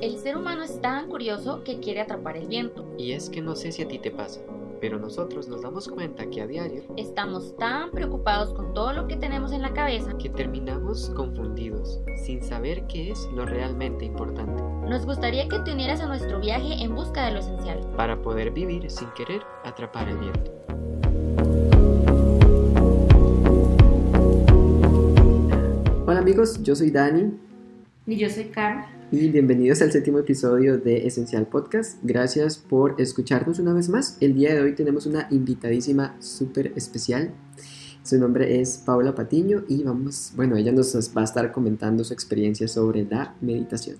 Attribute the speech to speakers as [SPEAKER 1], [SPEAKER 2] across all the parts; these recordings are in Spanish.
[SPEAKER 1] El ser humano es tan curioso que quiere atrapar el viento.
[SPEAKER 2] Y es que no sé si a ti te pasa, pero nosotros nos damos cuenta que a diario
[SPEAKER 1] Estamos tan preocupados con todo lo que tenemos en la cabeza.
[SPEAKER 2] que terminamos confundidos, sin saber qué es lo realmente importante,
[SPEAKER 1] Nos gustaría que te unieras a nuestro viaje en busca de lo esencial.
[SPEAKER 2] para poder vivir sin querer atrapar el viento. Amigos, yo soy Dani
[SPEAKER 1] Y yo soy Carla.
[SPEAKER 2] y bienvenidos al séptimo episodio de Esencial Podcast. Gracias por escucharnos una vez más. El día de hoy tenemos una invitadísima súper especial. Su nombre es Paula Patiño y vamos, bueno, ella nos va a estar comentando su experiencia sobre la meditación.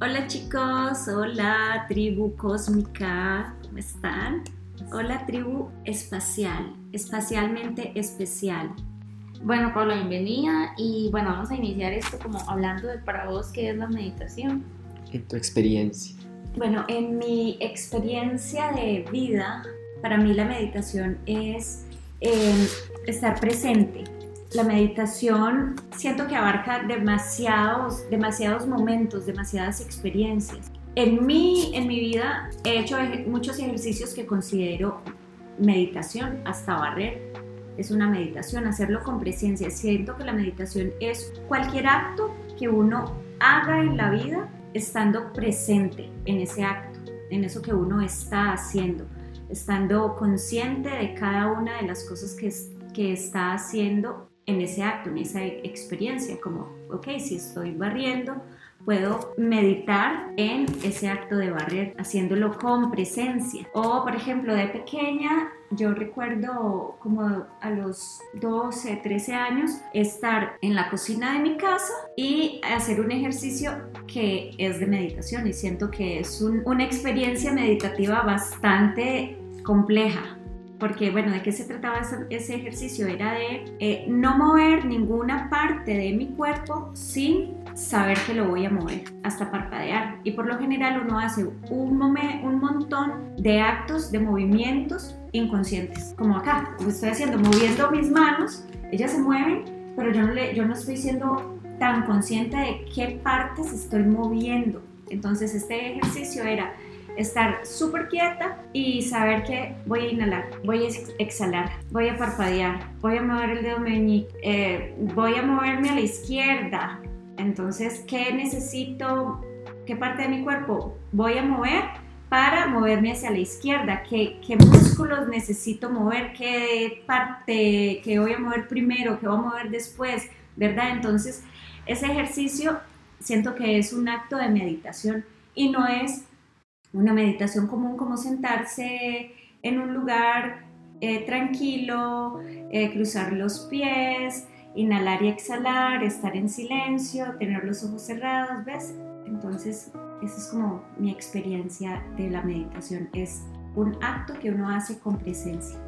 [SPEAKER 3] Hola chicos, hola tribu cósmica, ¿cómo están? Hola tribu espacial, espacialmente especial.
[SPEAKER 1] Bueno, Paula, bienvenida. Y bueno, vamos a iniciar esto como hablando de para vos qué es la meditación.
[SPEAKER 2] En tu experiencia.
[SPEAKER 3] Bueno, en mi experiencia de vida, para mí la meditación es eh, estar presente. La meditación siento que abarca demasiados, demasiados momentos, demasiadas experiencias. En mi, en mi vida he hecho muchos ejercicios que considero meditación, hasta barrer es una meditación, hacerlo con presencia. Siento que la meditación es cualquier acto que uno haga en la vida estando presente en ese acto, en eso que uno está haciendo, estando consciente de cada una de las cosas que, que está haciendo en ese acto, en esa experiencia, como, ok, si estoy barriendo, puedo meditar en ese acto de barrer, haciéndolo con presencia. O, por ejemplo, de pequeña, yo recuerdo como a los 12, 13 años, estar en la cocina de mi casa y hacer un ejercicio que es de meditación y siento que es un- una experiencia meditativa bastante compleja. Porque, bueno, ¿de qué se trataba ese, ese ejercicio? Era de eh, no mover ninguna parte de mi cuerpo sin saber que lo voy a mover, hasta parpadear. Y por lo general uno hace un, momen- un montón de actos, de movimientos inconscientes. Como acá, como estoy haciendo, moviendo mis manos, ellas se mueven, pero yo no, le, yo no estoy siendo tan consciente de qué partes estoy moviendo. Entonces este ejercicio era estar súper quieta y saber que voy a inhalar, voy a ex- exhalar, voy a parpadear, voy a mover el dedo meñique, eh, voy a moverme a la izquierda. Entonces, ¿qué necesito? ¿Qué parte de mi cuerpo voy a mover para moverme hacia la izquierda? ¿Qué, qué músculos necesito mover? ¿Qué parte que voy a mover primero? ¿Qué voy a mover después? ¿Verdad? Entonces, ese ejercicio siento que es un acto de meditación y no es una meditación común como sentarse en un lugar eh, tranquilo, eh, cruzar los pies, inhalar y exhalar, estar en silencio, tener los ojos cerrados, ¿ves? Entonces, esa es como mi experiencia de la meditación. Es un acto que uno hace con presencia.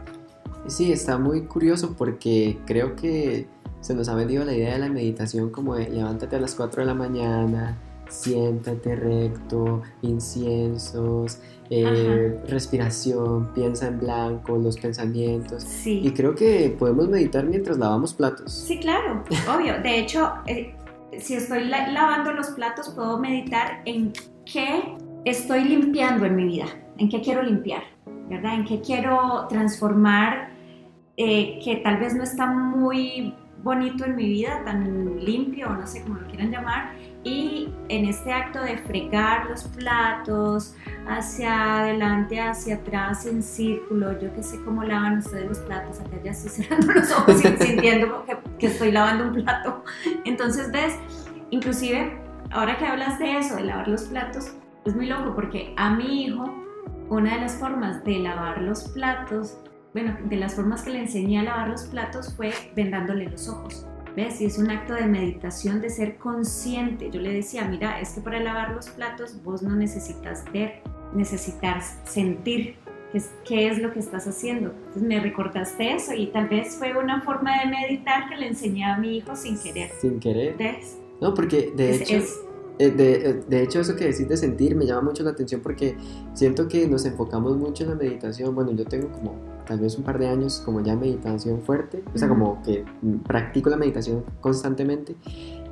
[SPEAKER 2] Sí, está muy curioso porque creo que se nos ha vendido la idea de la meditación como de levántate a las 4 de la mañana, siéntate recto, inciensos, eh, respiración, piensa en blanco, los pensamientos.
[SPEAKER 3] Sí.
[SPEAKER 2] Y creo que podemos meditar mientras lavamos platos.
[SPEAKER 3] Sí, claro, obvio. De hecho, eh, si estoy la- lavando los platos, puedo meditar en qué estoy limpiando en mi vida, en qué quiero limpiar, ¿verdad? En qué quiero transformar eh, que tal vez no está muy bonito en mi vida, tan limpio, no sé cómo lo quieran llamar, y en este acto de fregar los platos hacia adelante, hacia atrás, en círculo, yo que sé cómo lavan ustedes los platos, acá ya estoy cerrando los ojos sintiendo que, que estoy lavando un plato. Entonces, ves, inclusive, ahora que hablas de eso, de lavar los platos, es muy loco porque a mi hijo, una de las formas de lavar los platos, bueno, de las formas que le enseñé a lavar los platos fue vendándole los ojos. ¿Ves? Y es un acto de meditación, de ser consciente. Yo le decía, mira, es que para lavar los platos vos no necesitas ver, necesitas sentir qué es, qué es lo que estás haciendo. Entonces me recordaste eso y tal vez fue una forma de meditar que le enseñé a mi hijo sin querer.
[SPEAKER 2] Sin querer.
[SPEAKER 3] ¿Ves?
[SPEAKER 2] No, porque de
[SPEAKER 3] Es,
[SPEAKER 2] hecho...
[SPEAKER 3] es
[SPEAKER 2] de, eh, de, hecho, eso que decís de sentir me llama mucho la atención porque siento que nos enfocamos mucho en la meditación. Bueno, yo tengo como tal vez un par de años como ya meditación fuerte, o sea, como que practico la meditación constantemente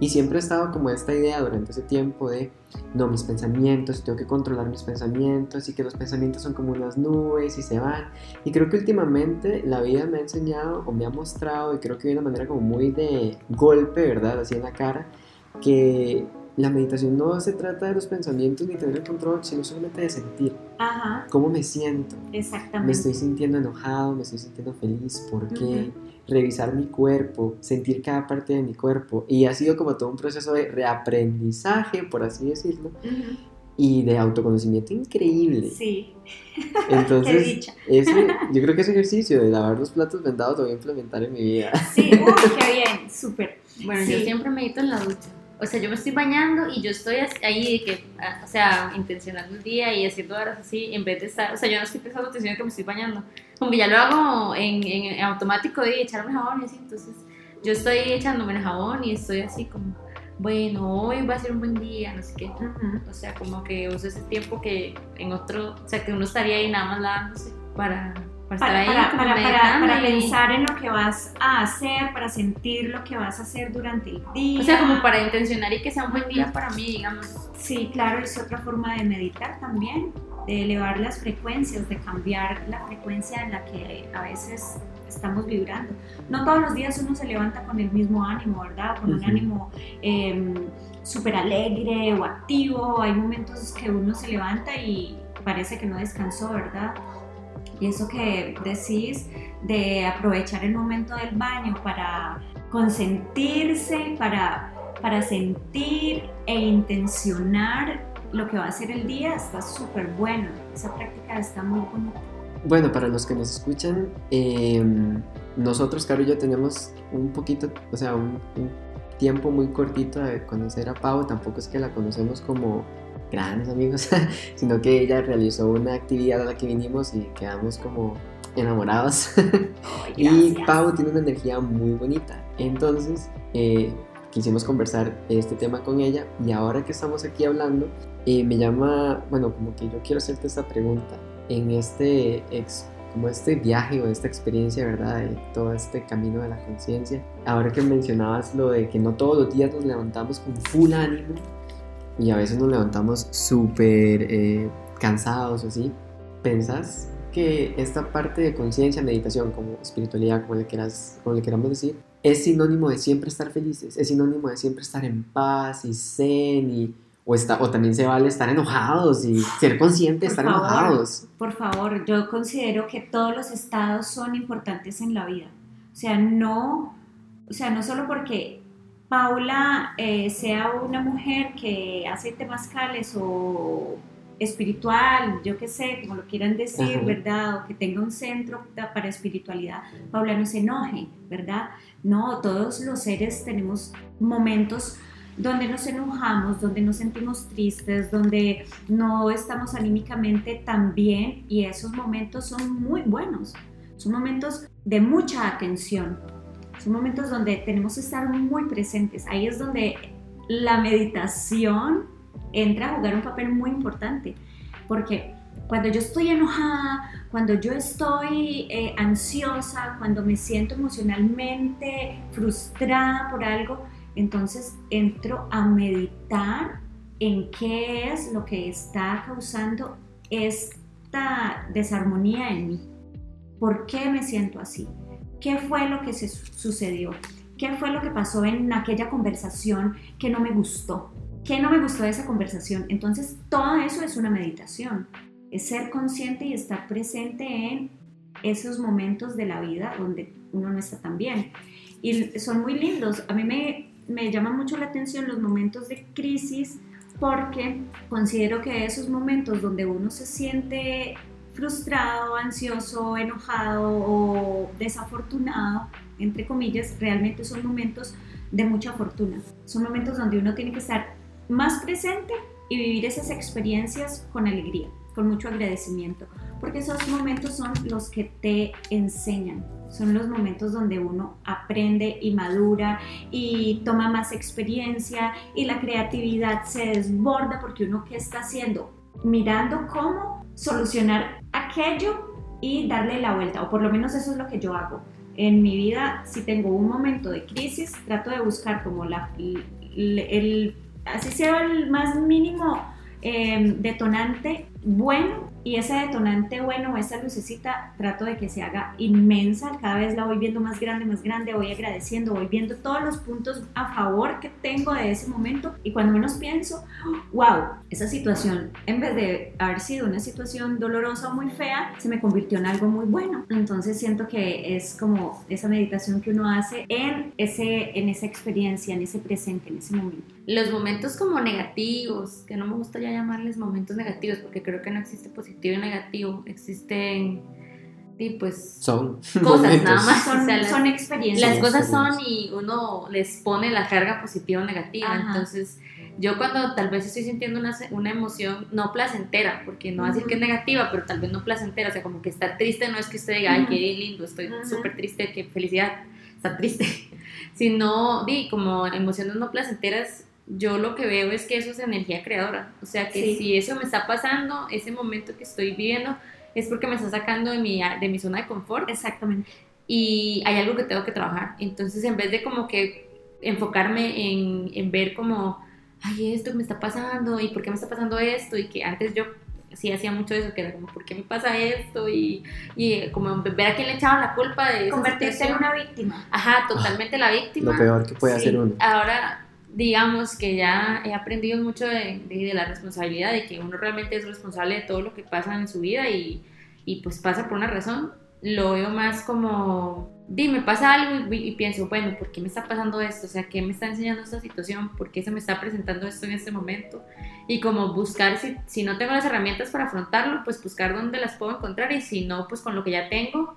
[SPEAKER 2] y siempre he estado como esta idea durante ese tiempo de, no, mis pensamientos, tengo que controlar mis pensamientos y que los pensamientos son como unas nubes y se van. Y creo que últimamente la vida me ha enseñado o me ha mostrado, y creo que de una manera como muy de golpe, ¿verdad? Así en la cara, que la meditación no se trata de los pensamientos ni tener el control, sino solamente de sentir.
[SPEAKER 3] Ajá.
[SPEAKER 2] ¿Cómo me siento?
[SPEAKER 3] Exactamente.
[SPEAKER 2] Me estoy sintiendo enojado, me estoy sintiendo feliz, ¿por qué? Revisar mi cuerpo, sentir cada parte de mi cuerpo. Y ha sido como todo un proceso de reaprendizaje, por así decirlo, y de autoconocimiento increíble.
[SPEAKER 3] Sí.
[SPEAKER 2] Entonces, ese, yo creo que ese ejercicio de lavar los platos vendados lo voy a implementar en mi vida.
[SPEAKER 3] Sí, uy, qué bien, súper.
[SPEAKER 1] Bueno, yo siempre medito en la ducha o sea, yo me estoy bañando y yo estoy ahí, de que, ah, o sea, intencionando el día y haciendo horas así, en vez de estar, o sea, yo no estoy pensando atención en que me estoy bañando, como que ya lo hago en, en, automático de echarme jabón y así, entonces yo estoy echándome el jabón y estoy así como, bueno, hoy va a ser un buen día, no sé qué, o sea, como que uso ese tiempo que en otro, o sea, que uno estaría ahí nada más lavándose para
[SPEAKER 3] para, para, para, pensar en lo que vas a hacer, para sentir lo que vas a hacer durante el día.
[SPEAKER 1] O sea, como para intencionar y que sea un buen día para mí, digamos.
[SPEAKER 3] Sí, claro, es otra forma de meditar también, de elevar las frecuencias, de cambiar la frecuencia en la que a veces estamos vibrando. No todos los días uno se levanta con el mismo ánimo, ¿verdad? Con un ánimo eh, súper alegre o activo. Hay momentos que uno se levanta y parece que no descansó, ¿verdad? Y eso que decís de aprovechar el momento del baño para consentirse, para, para sentir e intencionar lo que va a ser el día, está súper bueno. Esa práctica está muy bonita.
[SPEAKER 2] Bueno, para los que nos escuchan, em, nosotros, Caro y yo, tenemos un poquito, o sea, un, un tiempo muy cortito de conocer a Pau. Tampoco es que la conocemos como grandes amigos, sino que ella realizó una actividad a la que vinimos y quedamos como enamorados. y Pau tiene una energía muy bonita. Entonces, eh, quisimos conversar este tema con ella y ahora que estamos aquí hablando, eh, me llama, bueno, como que yo quiero hacerte esta pregunta. En este ex, como este viaje o esta experiencia, ¿verdad? De todo este camino de la conciencia. Ahora que mencionabas lo de que no todos los días nos levantamos con full ánimo, y a veces nos levantamos súper eh, cansados o así, ¿pensás que esta parte de conciencia, meditación, como espiritualidad, como le, quieras, como le queramos decir, es sinónimo de siempre estar felices, es sinónimo de siempre estar en paz y zen y o, está, o también se vale estar enojados y ser consciente de estar enojados.
[SPEAKER 3] Por favor, yo considero que todos los estados son importantes en la vida. O sea, no, o sea, no solo porque Paula eh, sea una mujer que hace temazcales o espiritual, yo qué sé, como lo quieran decir, ¿verdad? O que tenga un centro para espiritualidad, Paula no se enoje, ¿verdad? No, todos los seres tenemos momentos donde nos enojamos, donde nos sentimos tristes, donde no estamos anímicamente tan bien y esos momentos son muy buenos, son momentos de mucha atención, son momentos donde tenemos que estar muy presentes. Ahí es donde la meditación entra a jugar un papel muy importante. Porque cuando yo estoy enojada, cuando yo estoy eh, ansiosa, cuando me siento emocionalmente frustrada por algo, entonces entro a meditar en qué es lo que está causando esta desarmonía en mí. ¿Por qué me siento así? Qué fue lo que se sucedió, qué fue lo que pasó en aquella conversación que no me gustó, qué no me gustó de esa conversación. Entonces, todo eso es una meditación, es ser consciente y estar presente en esos momentos de la vida donde uno no está tan bien. Y son muy lindos. A mí me, me llama mucho la atención los momentos de crisis porque considero que esos momentos donde uno se siente frustrado, ansioso, enojado o desafortunado, entre comillas, realmente son momentos de mucha fortuna. Son momentos donde uno tiene que estar más presente y vivir esas experiencias con alegría, con mucho agradecimiento, porque esos momentos son los que te enseñan. Son los momentos donde uno aprende y madura y toma más experiencia y la creatividad se desborda porque uno qué está haciendo, mirando cómo solucionar aquello y darle la vuelta, o por lo menos eso es lo que yo hago. En mi vida, si tengo un momento de crisis, trato de buscar como la, el, así sea el más mínimo eh, detonante bueno y ese detonante bueno, esa lucecita, trato de que se haga inmensa, cada vez la voy viendo más grande, más grande, voy agradeciendo, voy viendo todos los puntos a favor que tengo de ese momento y cuando menos pienso, wow, esa situación, en vez de haber sido una situación dolorosa o muy fea, se me convirtió en algo muy bueno. Entonces siento que es como esa meditación que uno hace en, ese, en esa experiencia, en ese presente, en ese momento.
[SPEAKER 1] Los momentos como negativos, que no me gusta ya llamarles momentos negativos porque creo que no existe positivo y negativo, existen y pues
[SPEAKER 2] son
[SPEAKER 1] cosas nada más
[SPEAKER 3] son, son experiencias.
[SPEAKER 1] las cosas son y uno les pone la carga positiva o negativa. Entonces yo cuando tal vez estoy sintiendo una, una emoción no placentera porque no decir que es negativa pero tal vez no placentera o sea como que estar triste no es que usted diga ay qué lindo estoy súper triste qué felicidad está triste sino di como emociones no placenteras yo lo que veo es que eso es energía creadora. O sea, que si eso me está pasando, ese momento que estoy viviendo, es porque me está sacando de mi, de mi zona de confort.
[SPEAKER 3] Exactamente.
[SPEAKER 1] Y hay algo que tengo que trabajar. Entonces, en vez de como que enfocarme en, en ver como, ay, esto me está pasando y por qué me está pasando esto, y que antes yo sí hacía mucho eso, que era como, ¿por qué me pasa esto? Y, y como ver a quién le echaban la culpa de
[SPEAKER 3] Convertirse en una víctima.
[SPEAKER 1] Ajá, totalmente la víctima.
[SPEAKER 2] Lo peor que puede hacer uno.
[SPEAKER 1] Ahora digamos que ya he aprendido mucho de, de, la responsabilidad, de que uno realmente es responsable de todo lo que pasa en su vida y, y pues pasa por una razón. Lo veo más como, dime, pasa algo y, pienso, bueno, ¿por qué me está pasando esto? O sea, ¿qué me está enseñando esta situación? ¿Por qué se me está presentando esto en este momento? Y como buscar, si, si no tengo las herramientas para afrontarlo, pues buscar dónde las puedo encontrar y si no, pues con lo que ya tengo,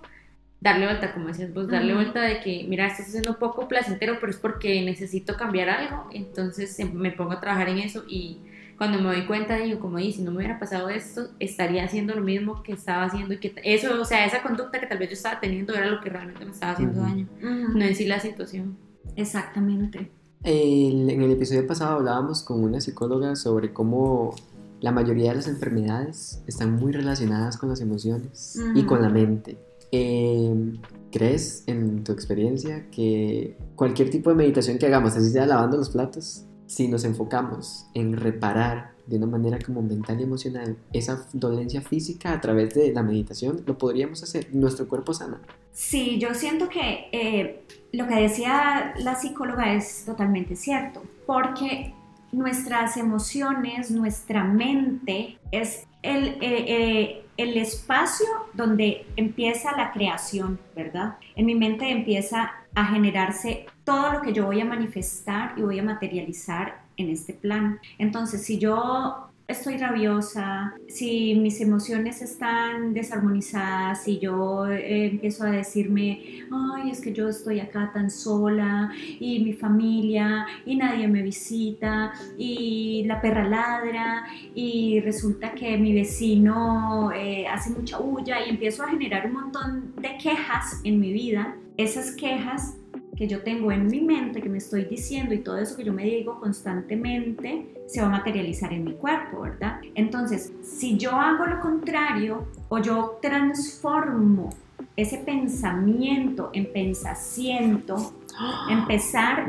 [SPEAKER 1] darle vuelta, como decías vos, darle vuelta de que, mira, estás haciendo un poco placentero, pero es porque necesito cambiar algo, entonces em, me pongo a trabajar en eso y cuando me doy cuenta digo, como dice, si no me hubiera pasado esto, estaría haciendo lo mismo que estaba haciendo y que eso, o sea, esa conducta que tal vez yo estaba teniendo era lo que realmente me estaba haciendo daño, no en sí la situación.
[SPEAKER 3] Exactamente.
[SPEAKER 2] en el episodio pasado hablábamos con una psicóloga sobre cómo la mayoría de las enfermedades están muy relacionadas con las emociones y con la mente. Eh, ¿Crees en tu experiencia que cualquier tipo de meditación que hagamos, así sea lavando los platos, si nos enfocamos en reparar de una manera como mental y emocional esa dolencia física a través de la meditación, lo podríamos hacer, nuestro cuerpo sana?
[SPEAKER 3] Sí, yo siento que eh, lo que decía la psicóloga es totalmente cierto, porque nuestras emociones, nuestra mente es el, eh, eh, el espacio donde empieza la creación, ¿verdad? En mi mente empieza a generarse todo lo que yo voy a manifestar y voy a materializar en este plan. Entonces, si yo estoy rabiosa, si mis emociones están desarmonizadas, si yo eh, empiezo a decirme, ay, es que yo estoy acá tan sola y mi familia y nadie me visita y la perra ladra y resulta que mi vecino eh, hace mucha bulla y empiezo a generar un montón de quejas en mi vida, esas quejas que yo tengo en mi mente, que me estoy diciendo y todo eso que yo me digo constantemente, se va a materializar en mi cuerpo, ¿verdad? Entonces, si yo hago lo contrario o yo transformo ese pensamiento en pensamiento, empezar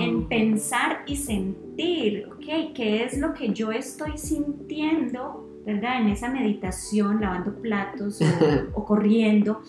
[SPEAKER 3] en pensar y sentir, ¿ok? ¿Qué es lo que yo estoy sintiendo, ¿verdad? En esa meditación, lavando platos o, corriendo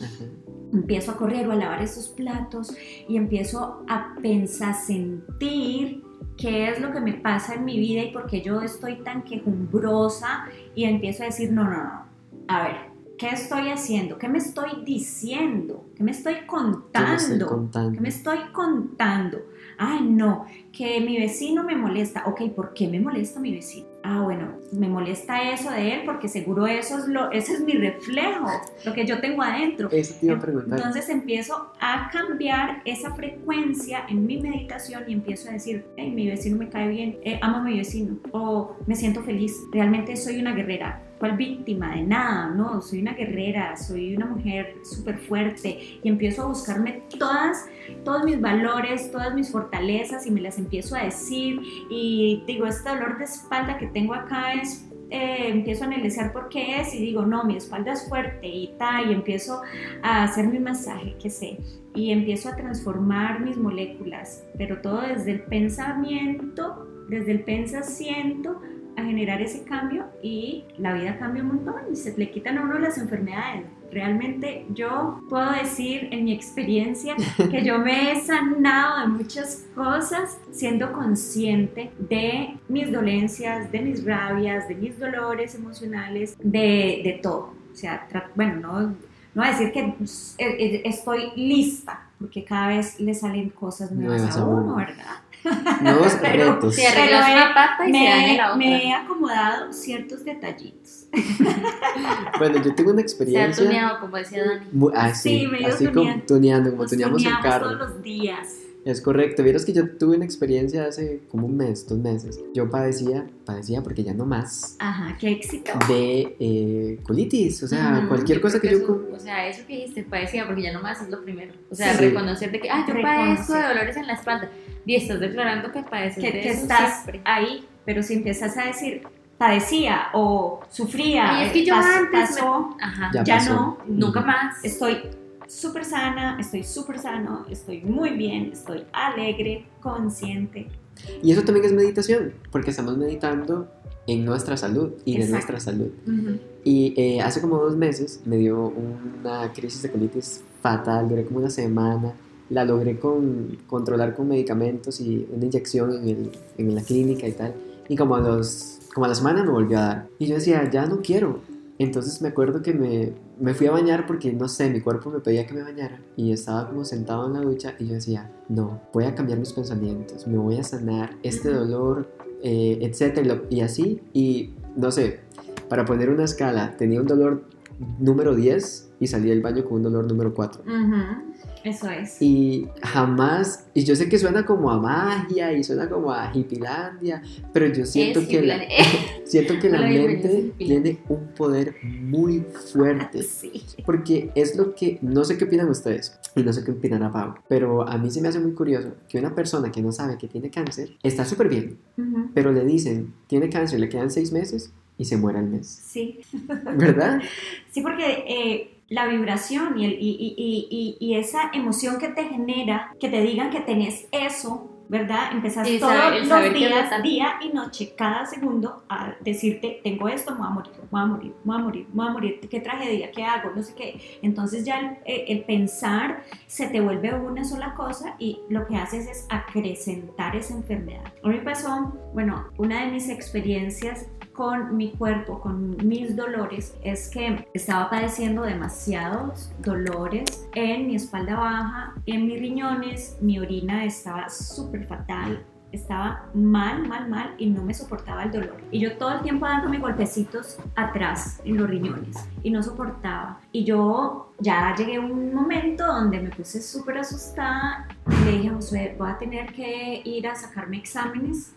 [SPEAKER 3] empiezo a correr o a lavar esos platos y empiezo a pensar, sentir qué es lo que me pasa en mi vida y por qué yo estoy tan quejumbrosa y empiezo a decir, no, no, no, a ver, ¿qué estoy haciendo? ¿Qué me estoy diciendo? ¿Qué me estoy contando? ¿Qué me estoy contando? Ay, no, que mi vecino me molesta. Ok, ¿por qué me molesta mi vecino? Ah, bueno, me molesta eso de él porque seguro eso es lo, ese es mi reflejo, lo que yo tengo adentro.
[SPEAKER 2] Eso te iba a preguntar.
[SPEAKER 3] Entonces empiezo a cambiar esa frecuencia en mi meditación y empiezo a decir, hey, mi vecino me cae bien, eh, amo a mi vecino, o me siento feliz, realmente soy una guerrera, ¿Cuál víctima? De nada, no, soy una guerrera, soy una mujer súper fuerte y empiezo a buscarme todas, todos mis valores, todas mis fortalezas y me las empiezo a decir y digo, este dolor de espalda que tengo acá es eh, empiezo a analizar por qué es y digo, no, mi espalda es fuerte y tal, y empiezo a hacer mi masaje, que sé, y empiezo a transformar mis moléculas, pero todo desde el pensamiento, desde el pensamiento a generar ese cambio y la vida cambia un montón y se le quitan a uno las enfermedades. Realmente yo puedo decir en mi experiencia que yo me he sanado de muchas cosas siendo consciente de mis dolencias, de mis rabias, de mis dolores emocionales, de, de todo. O sea, bueno, no, no a decir que eh, eh, estoy lista, porque cada vez le salen cosas nuevas, a uno, ¿verdad?
[SPEAKER 2] Nuevos
[SPEAKER 3] Pero-
[SPEAKER 2] retos.
[SPEAKER 1] Se
[SPEAKER 3] Pero
[SPEAKER 1] una pata y se daña
[SPEAKER 3] me,
[SPEAKER 1] la otra.
[SPEAKER 3] me he acomodado ciertos detallitos.
[SPEAKER 2] Bueno, yo tengo una
[SPEAKER 1] Se ha
[SPEAKER 2] experiencia.
[SPEAKER 1] tuneado, como decía Dani.
[SPEAKER 2] muy- ah, sí,
[SPEAKER 3] Sí, me he ido
[SPEAKER 2] así como
[SPEAKER 3] tuneando.
[SPEAKER 2] tuneando, como
[SPEAKER 3] Nos
[SPEAKER 2] tuneamos el carro.
[SPEAKER 3] todos los días.
[SPEAKER 2] Es correcto. Vieras que yo tuve una experiencia hace como un mes, dos meses. Yo padecía, padecía porque ya no más,
[SPEAKER 3] Ajá, qué éxito.
[SPEAKER 2] de eh, colitis. O sea,
[SPEAKER 1] Ujú,
[SPEAKER 2] cualquier cosa que yo. com-
[SPEAKER 1] eso- O sea, eso que dijiste, padecía, porque ya nomás es lo primero. O sea,
[SPEAKER 2] Sí.
[SPEAKER 1] reconocer de que, ah, yo padezco de dolores en la espalda. Y estás declarando que padeces
[SPEAKER 3] Que,
[SPEAKER 1] de
[SPEAKER 3] que
[SPEAKER 1] eso
[SPEAKER 3] estás
[SPEAKER 1] siempre.
[SPEAKER 3] ahí, pero si empiezas a decir padecía o sufría,
[SPEAKER 1] Y es que yo
[SPEAKER 3] pas-
[SPEAKER 1] antes me-
[SPEAKER 3] pasó,
[SPEAKER 1] Ajá.
[SPEAKER 2] Ya
[SPEAKER 3] ya
[SPEAKER 2] pasó.
[SPEAKER 3] no,
[SPEAKER 1] Nunca más.
[SPEAKER 3] estoy súper sana, estoy súper sano, estoy muy bien, estoy alegre, consciente.
[SPEAKER 2] Y eso también es meditación, porque estamos meditando en nuestra salud y de
[SPEAKER 3] Exacto.
[SPEAKER 2] nuestra salud. Y eh, hace como dos meses me dio una crisis de colitis fatal, duré como una semana. La logré con, controlar con medicamentos y una inyección en, el- en la clínica y tal. Y como a, los, como a la semana me volvió a dar. Y yo decía, ya no quiero. Entonces me acuerdo que me, me fui a bañar porque, no sé, mi cuerpo me pedía que me bañara. Y estaba como sentado en la ducha y yo decía, no, voy a cambiar mis pensamientos, me voy a sanar este dolor, eh, etcétera, y así. Y no sé, para poner una escala, tenía un dolor número 10 y salí del baño con un dolor número 4.
[SPEAKER 3] Eso es.
[SPEAKER 2] Y jamás, y yo sé que suena como a magia y suena como a hipilandia, pero yo siento
[SPEAKER 1] Es
[SPEAKER 2] que la, siento que la mente tiene un poder muy fuerte.
[SPEAKER 3] Sí.
[SPEAKER 2] Porque es lo que, no sé qué opinan ustedes y no sé qué opinará Pau, pero a mí se me hace muy curioso que una persona que no sabe que tiene cáncer está súper bien,
[SPEAKER 3] Ujú.
[SPEAKER 2] pero le dicen, tiene cáncer, le quedan seis meses y se muere al mes.
[SPEAKER 3] Sí.
[SPEAKER 2] ¿Verdad?
[SPEAKER 3] Sí, porque eh, la vibración y, el- y, y- y- esa emoción que te genera, que te digan que tenés eso, ¿verdad? Empezás
[SPEAKER 1] El
[SPEAKER 3] todos
[SPEAKER 1] saber-
[SPEAKER 3] los
[SPEAKER 1] saber
[SPEAKER 3] días, día y noche, cada segundo, a decirte, tengo esto, me voy a morir, me voy a morir, me voy a morir, me voy a morir, qué tragedia, qué hago, no sé qué. Entonces ya el, eh, el pensar se te vuelve una sola cosa y lo que haces es acrecentar esa enfermedad. A mí pasó, bueno, una de mis experiencias con mi cuerpo, con mis dolores, es que estaba padeciendo demasiados dolores en mi espalda baja, en mis riñones, mi orina estaba súper fatal. Estaba mal, mal, mal y no me soportaba el dolor. Y yo todo el tiempo dándome golpecitos atrás en los riñones y no soportaba. Y yo ya llegué a un momento donde me puse súper asustada. Le dije a Josué, voy a tener que ir a sacarme exámenes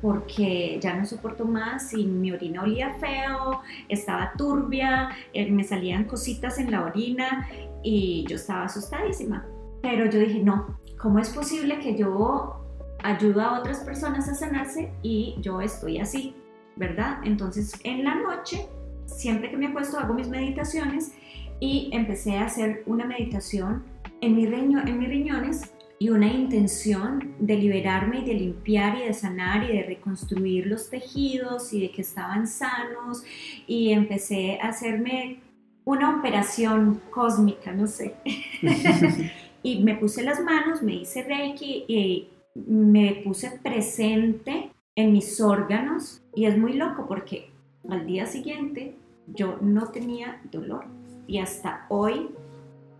[SPEAKER 3] porque ya no soporto más y mi orina olía feo, estaba turbia, eh, me salían cositas en la orina y yo estaba asustadísima. Pero yo dije, no, ¿cómo es posible que yo ayudo a otras personas a sanarse y yo estoy así? ¿Verdad? Entonces en la noche, siempre que me acuesto, hago mis meditaciones y empecé a hacer una meditación en, mi riño, en mis riñones y una intención de liberarme y de limpiar y de sanar y de reconstruir los tejidos y de que estaban sanos y empecé a hacerme una operación cósmica, no sé. y me puse las manos, me hice reiki y me puse presente en mis órganos y es muy loco porque al día siguiente yo no tenía dolor y hasta hoy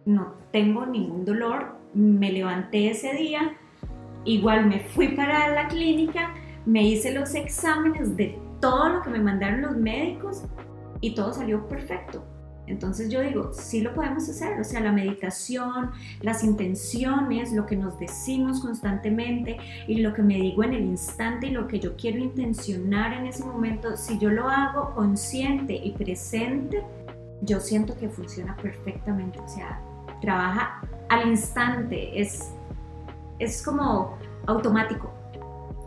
[SPEAKER 3] no tengo ningún dolor. Me levanté ese día igual me fui para la clínica, me hice los exámenes de todo lo que me mandaron los médicos y todo salió perfecto. Entonces yo digo, sí lo podemos hacer, o sea, la meditación, las intenciones, lo que nos decimos constantemente y lo que me digo en el instante y lo que yo quiero intencionar en ese momento, si yo lo hago consciente y presente, yo siento que funciona perfectamente, o sea, trabaja al instante, es, es como automático,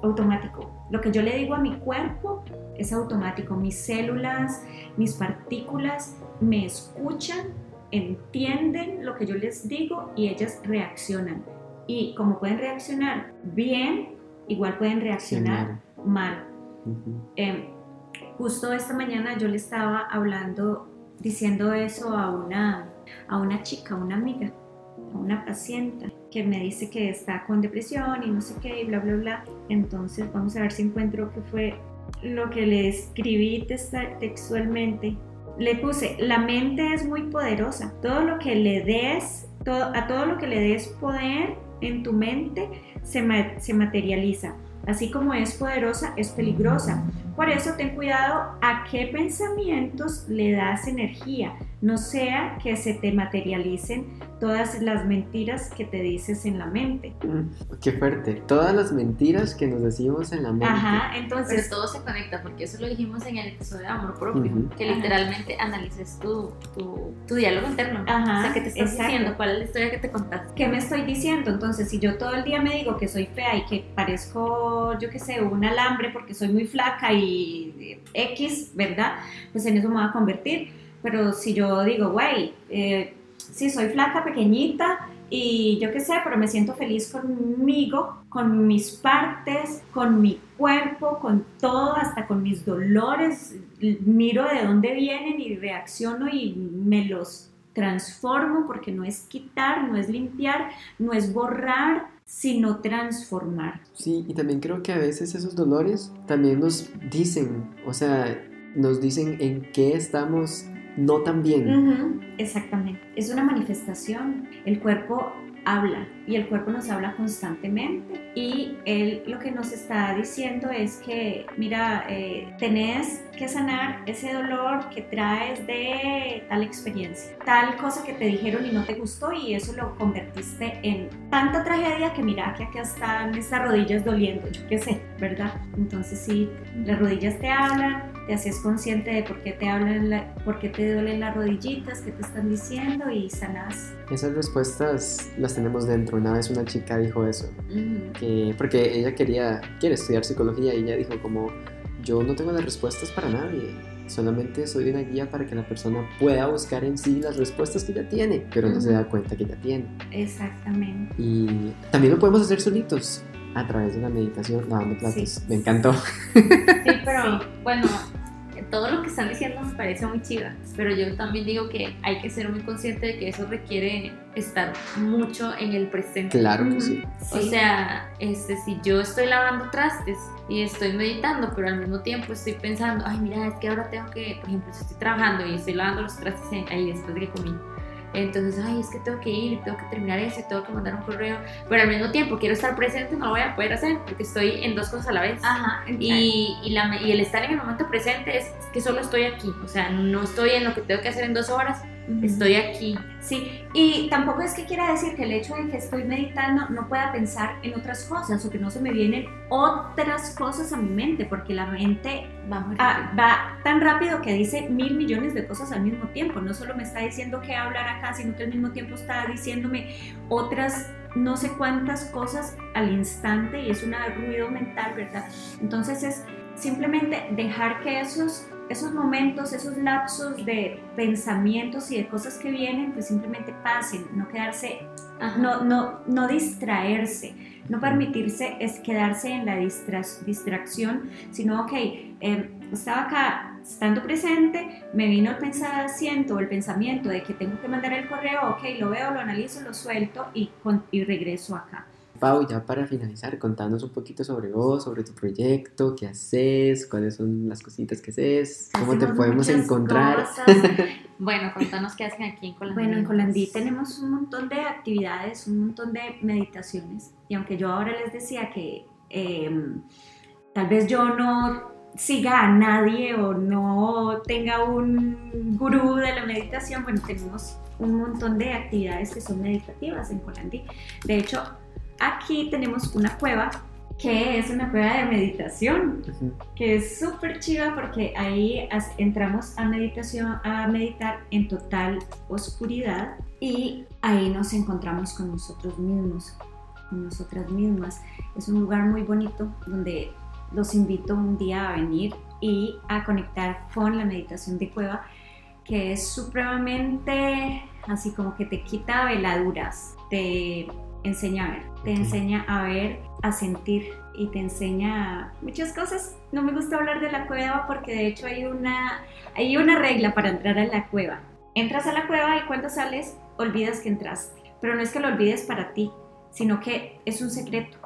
[SPEAKER 3] automático. Lo que yo le digo a mi cuerpo es automático, mis células, mis partículas me escuchan, entienden lo que yo les digo y ellas reaccionan. Y como pueden reaccionar bien, igual pueden reaccionar mal. Em, justo esta mañana yo le estaba hablando, diciendo eso a una, a una chica, una amiga, a una paciente que me dice que está con depresión y no sé qué y bla, bla, bla. Entonces vamos a ver si encuentro qué fue lo que le escribí textualmente le puse, la mente es muy poderosa. Todo lo que le des, a todo lo que le des poder en tu mente se, se materializa. Así como es poderosa, es peligrosa. Por eso ten cuidado a qué pensamientos le das energía no sea que se te materialicen todas las mentiras que te dices en la mente.
[SPEAKER 2] Mm, qué fuerte. Todas las mentiras que nos decimos en la mente.
[SPEAKER 1] Ajá, entonces. Pero todo se conecta, porque eso lo dijimos en el episodio de amor propio, que literalmente analices tu, tu, diálogo interno. Ajá. O sea, que te estás diciendo, cuál es la historia que te contaste.
[SPEAKER 3] ¿Qué me estoy diciendo? Entonces, si yo todo el día me digo que soy fea y que parezco, yo qué sé, un alambre porque soy muy flaca y X, ¿verdad? Pues en eso me voy a convertir pero si yo digo, güey, eh, sí, soy flaca, pequeñita y yo qué sé, pero me siento feliz conmigo, con mis partes, con mi cuerpo, con todo, hasta con mis dolores, miro de dónde vienen y reacciono y me los transformo porque no es quitar, no es limpiar, no es borrar, sino transformar.
[SPEAKER 2] Sí, y también creo que a veces esos dolores también nos dicen, o sea, nos dicen en qué estamos no tan.
[SPEAKER 3] Exactamente. Es una manifestación. El cuerpo habla y el cuerpo nos habla constantemente y él lo que nos está diciendo es que mira eh, tenés que sanar ese dolor que traes de tal experiencia tal cosa que te dijeron y no te gustó y eso lo convertiste en tanta tragedia que mira que acá están estas rodillas doliendo yo qué sé verdad entonces sí las rodillas te hablan te haces consciente de por qué te hablan, por qué te duelen las rodillitas, qué te están diciendo y sanas.
[SPEAKER 2] Esas respuestas las tenemos dentro. Una vez una chica dijo eso, que, porque ella quería, quiere estudiar psicología y ella dijo como, yo no tengo las respuestas para nadie. Solamente soy una guía para que la persona pueda buscar en sí las respuestas que ya tiene, pero no se da cuenta que ya tiene.
[SPEAKER 3] Exactamente.
[SPEAKER 2] Y también lo podemos hacer solitos a través de la meditación lavando platos. Me encantó.
[SPEAKER 1] Sí, pero bueno, todo lo que están diciendo me parece muy chida, pero yo también digo que hay que ser muy consciente de que eso requiere estar mucho en el presente.
[SPEAKER 2] Claro que sí.
[SPEAKER 1] O sea, este, si yo estoy lavando trastes y estoy meditando, pero al mismo tiempo estoy pensando, ay, mira, es que ahora tengo que, por ejemplo, si estoy trabajando y estoy lavando los trastes ahí después de que comí entonces, ay, es que tengo que ir, tengo que terminar eso, tengo que mandar un correo, pero al mismo tiempo quiero estar presente, no lo voy a poder hacer porque estoy en dos cosas a la vez.
[SPEAKER 3] Ajá,
[SPEAKER 1] y, y, la, y el estar en el momento presente es que solo estoy aquí, o sea, no estoy en lo que tengo que hacer en dos horas, Estoy aquí.
[SPEAKER 3] Sí, y tampoco es que quiera decir que el hecho de que estoy meditando no pueda pensar en otras cosas o que no se me vienen otras cosas a mi mente, porque la mente va, ah, va tan rápido que dice mil millones de cosas al mismo tiempo. No solo me está diciendo que hablar acá, sino que al mismo tiempo está diciéndome otras no sé cuántas cosas al instante y es un ruido mental, ¿verdad? Entonces es simplemente dejar que esos esos momentos, esos lapsos de pensamientos y de cosas que vienen, pues simplemente pasen, no quedarse, no, no, no distraerse, no permitirse es quedarse en la distracción, sino, ok, em, estaba acá estando presente, me vino el pensamiento o el pensamiento de que tengo que mandar el correo, ok, lo veo, lo analizo, lo suelto y, y regreso acá.
[SPEAKER 2] Pau, ya para finalizar, contanos un poquito sobre vos, sobre tu proyecto, qué haces, cuáles son las cositas que haces, cómo te
[SPEAKER 3] Hacemos
[SPEAKER 2] podemos
[SPEAKER 3] muchas
[SPEAKER 2] encontrar.
[SPEAKER 1] Bueno, contanos qué hacen aquí en Colombia.
[SPEAKER 3] Bueno, en Colandí tenemos un montón de actividades, un montón de meditaciones. Y aunque yo ahora les decía que eh, tal vez yo no siga a nadie o no tenga un gurú de la meditación, bueno, tenemos un montón de actividades que son meditativas en Colandí. De hecho, aquí tenemos una cueva que es una cueva de meditación que es súper chiva porque ahí entramos a meditación, a meditar en total oscuridad y ahí nos encontramos con nosotros mismos, con nosotras mismas. Es un lugar muy bonito donde los invito un día a venir y a conectar con la meditación de cueva que es supremamente así como que te quita veladuras, te enseña a ver, te enseña a ver, a sentir y te enseña muchas cosas. No me gusta hablar de la cueva porque de hecho hay una, hay una regla para entrar a la cueva. Entras a la cueva y cuando sales olvidas que entraste. Pero no es que lo olvides para ti, sino que es un secreto.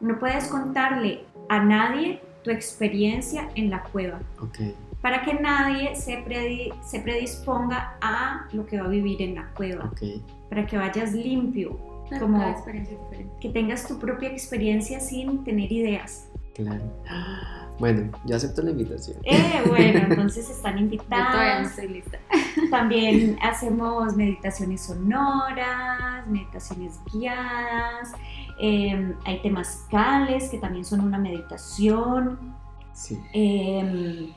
[SPEAKER 3] No puedes contarle a nadie tu experiencia en la cueva
[SPEAKER 2] Ok,
[SPEAKER 3] para que nadie se, predi- se predisponga a lo que va a vivir en la cueva, para que vayas limpio,
[SPEAKER 1] Claro,
[SPEAKER 3] como-
[SPEAKER 1] cada experiencia es diferente.
[SPEAKER 3] que tengas tu propia experiencia sin tener ideas.
[SPEAKER 2] Claro. Bueno, yo acepto la invitación.
[SPEAKER 3] Eh, bueno, entonces están
[SPEAKER 1] Yo todavía no
[SPEAKER 3] invitadas.
[SPEAKER 1] estoy lista.
[SPEAKER 3] También hacemos meditaciones sonoras, meditaciones guiadas. eh, hay temazcales que también son una meditación.
[SPEAKER 2] Sí.
[SPEAKER 3] Eh,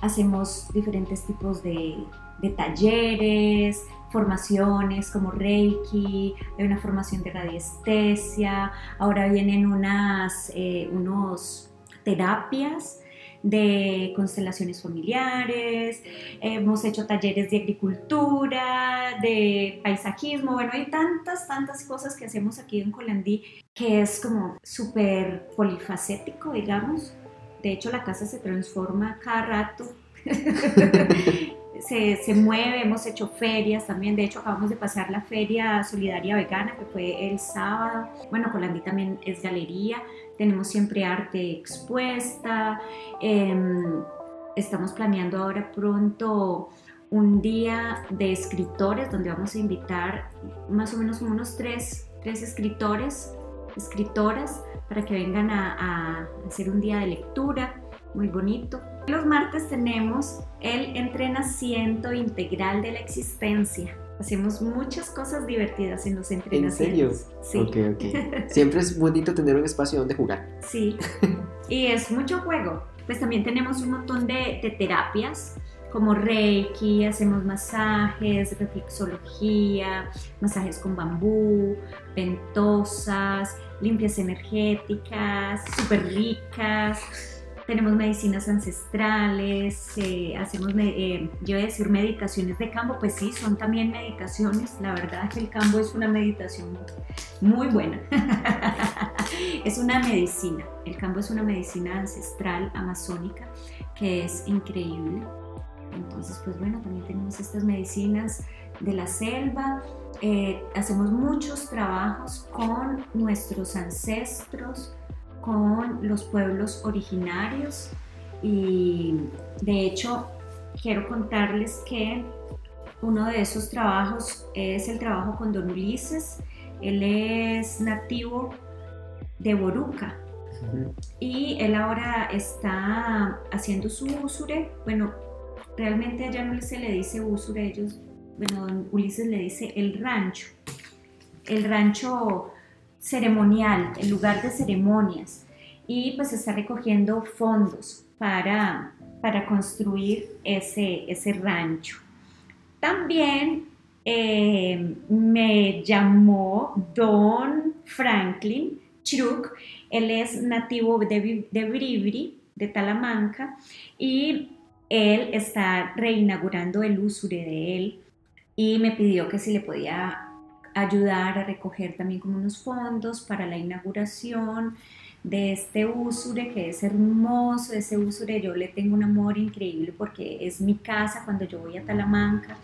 [SPEAKER 3] hacemos diferentes tipos de, de talleres, formaciones como Reiki, hay una formación de radiestesia, ahora vienen unas, eh, unos terapias de constelaciones familiares, hemos hecho talleres de agricultura, de paisajismo, bueno, hay tantas, tantas cosas que hacemos aquí en Colandí que es como súper polifacético, digamos. De hecho, la casa se transforma cada rato. se, mueve, hemos hecho ferias también. De hecho, acabamos de pasar la feria solidaria vegana que fue el sábado. Bueno, Colandí también es galería. Tenemos siempre arte expuesta. em, estamos planeando ahora pronto un día de escritores donde vamos a invitar más o menos unos tres, tres escritores, escritoras, para que vengan a hacer un día de lectura muy bonito. Los martes tenemos el entrenamiento integral de la existencia. Hacemos muchas cosas divertidas en los
[SPEAKER 2] ¿En
[SPEAKER 3] entrenamientos.
[SPEAKER 2] serio?
[SPEAKER 3] Sí.
[SPEAKER 2] Ok, ok. Siempre es bonito tener un espacio donde jugar.
[SPEAKER 3] Sí, y es mucho juego. Pues también tenemos un montón de, de terapias como Reiki, hacemos masajes, reflexología, masajes con bambú, ventosas, limpias energéticas, súper ricas. Tenemos medicinas ancestrales, eh, hacemos, eh, yo iba a decir meditaciones de campo, pues sí, son también meditaciones. La verdad es que el campo es una meditación muy buena. es una medicina. El campo es una medicina ancestral amazónica que es increíble. Entonces, pues bueno, también tenemos estas medicinas de la selva. Eh, hacemos muchos trabajos con nuestros ancestros, con los pueblos originarios y de hecho quiero contarles que uno de esos trabajos es el trabajo con Don Ulises. Él es nativo de Boruca y él ahora está haciendo su usure. Bueno, realmente allá no se le dice usure, ellos, bueno, don Ulises le dice el rancho. El rancho ceremonial, el lugar de ceremonias. Y pues está recogiendo fondos para, para construir ese, ese rancho. También eh, me llamó Don Franklin Chiruk, él es nativo de, de Bribri, de Talamanca, y él está reinaugurando el usure de él y me pidió que si le podía ayudar a recoger también como unos fondos para la inauguración de este usure que es hermoso, ese usure yo le tengo un amor increíble porque es mi casa cuando yo voy a Talamanca.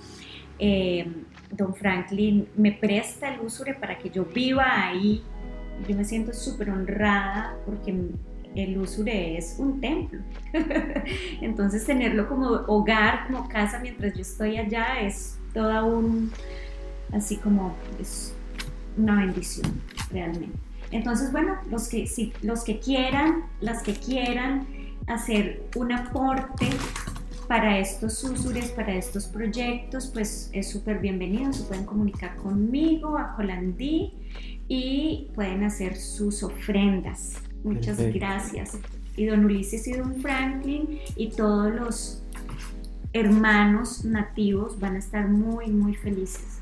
[SPEAKER 3] Eh, don Franklin me presta el usure para que yo viva ahí yo me siento súper honrada porque el Usure es un templo. Entonces tenerlo como hogar, como casa mientras yo estoy allá es toda un, así como es una bendición realmente. Entonces, bueno, los que, si, los que quieran, las que quieran hacer un aporte para estos usures, para estos proyectos, pues es súper bienvenido. Se pueden comunicar conmigo, a Colandí, y pueden hacer sus ofrendas. Muchas gracias. Y don Ulises y don Franklin y todos los hermanos nativos van a estar muy, muy felices.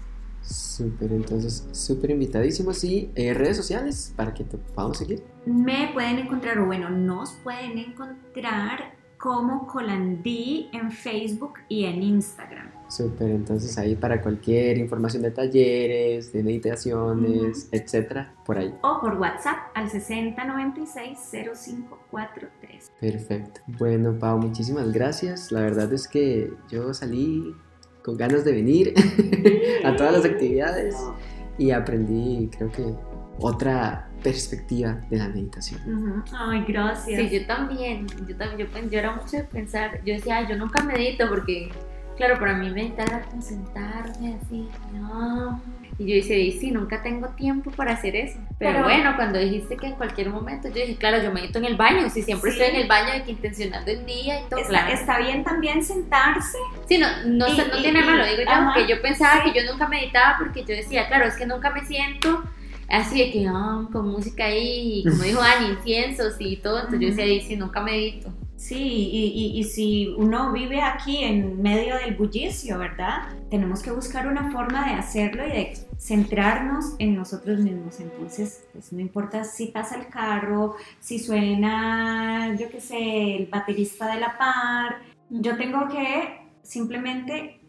[SPEAKER 2] Súper, entonces, súper invitadísimos y eh, redes sociales para que te podamos seguir.
[SPEAKER 3] Me pueden encontrar, o bueno, nos pueden encontrar como Colandí en Facebook y en Instagram.
[SPEAKER 2] Súper, entonces ahí para cualquier información de talleres, de meditaciones, etcétera, por ahí.
[SPEAKER 3] O por WhatsApp al 6096-0543.
[SPEAKER 2] Perfecto. Bueno, Pau, muchísimas gracias. La verdad es que yo salí con ganas de venir a todas las actividades y aprendí, creo que, otra perspectiva de la meditación.
[SPEAKER 3] Ay, gracias.
[SPEAKER 1] Sí, yo también. Yo también, yo, yo era mucho de pensar, yo decía, yo nunca medito porque, claro, para mí meditar era como sentarme así, no y yo dije, sí, nunca tengo tiempo para hacer eso. Pero, bueno, cuando dijiste que en cualquier momento, yo dije, claro, yo medito en el baño, si siempre estoy en el baño, de que intencionando el día y todo.
[SPEAKER 3] Está,
[SPEAKER 1] claro.
[SPEAKER 3] está bien también sentarse.
[SPEAKER 1] Sí, no, no, no tiene malo, digo yo, que yo pensaba que yo nunca meditaba porque yo decía, claro, es que nunca me siento así de que, ah, con música ahí, y como dijo Ani, inciensos y todo, entonces yo decía, sí, nunca medito.
[SPEAKER 3] Sí, y, y, y, si uno vive aquí en medio del bullicio, ¿verdad? Tenemos que buscar una forma de hacerlo y de centrarnos en nosotros mismos. Entonces, pues no importa si pasa el carro, si suena, yo qué sé, el baterista de la par, yo tengo que simplemente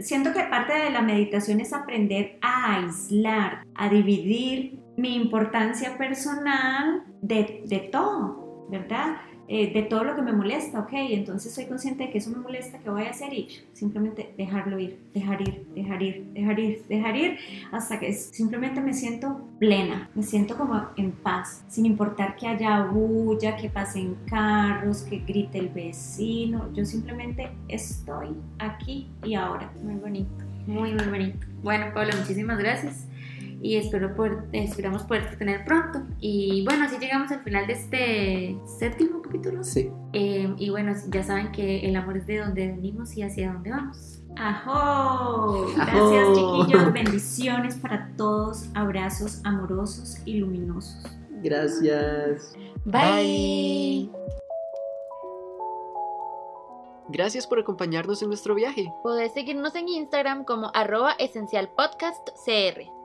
[SPEAKER 3] siento que parte de la meditación es aprender a aislar, a dividir mi importancia personal de, de todo, ¿verdad? Eh, de todo lo que me molesta, ok, entonces soy consciente de que eso me molesta, que voy a hacer? Y simplemente dejarlo ir, dejar ir, dejar ir, dejar ir, dejar ir, hasta que simplemente me siento plena, me siento como en paz, sin importar que haya bulla, que pasen carros, que grite el vecino, yo simplemente estoy aquí y ahora.
[SPEAKER 1] Muy bonito, muy, muy bonito. Bueno, Pablo, muchísimas gracias y espero poder, esperamos poder tener pronto. Y bueno, así llegamos al final de este séptimo capítulo.
[SPEAKER 2] Sí.
[SPEAKER 1] Eh, y bueno, ya saben que el amor es de donde venimos y hacia dónde vamos.
[SPEAKER 3] ¡Ajo! Gracias, chiquillos. Bendiciones para todos. Abrazos amorosos y luminosos.
[SPEAKER 2] Gracias.
[SPEAKER 1] Bye.
[SPEAKER 2] Gracias por acompañarnos en nuestro viaje.
[SPEAKER 1] Podés seguirnos en Instagram como arroba esencialpodcastcr.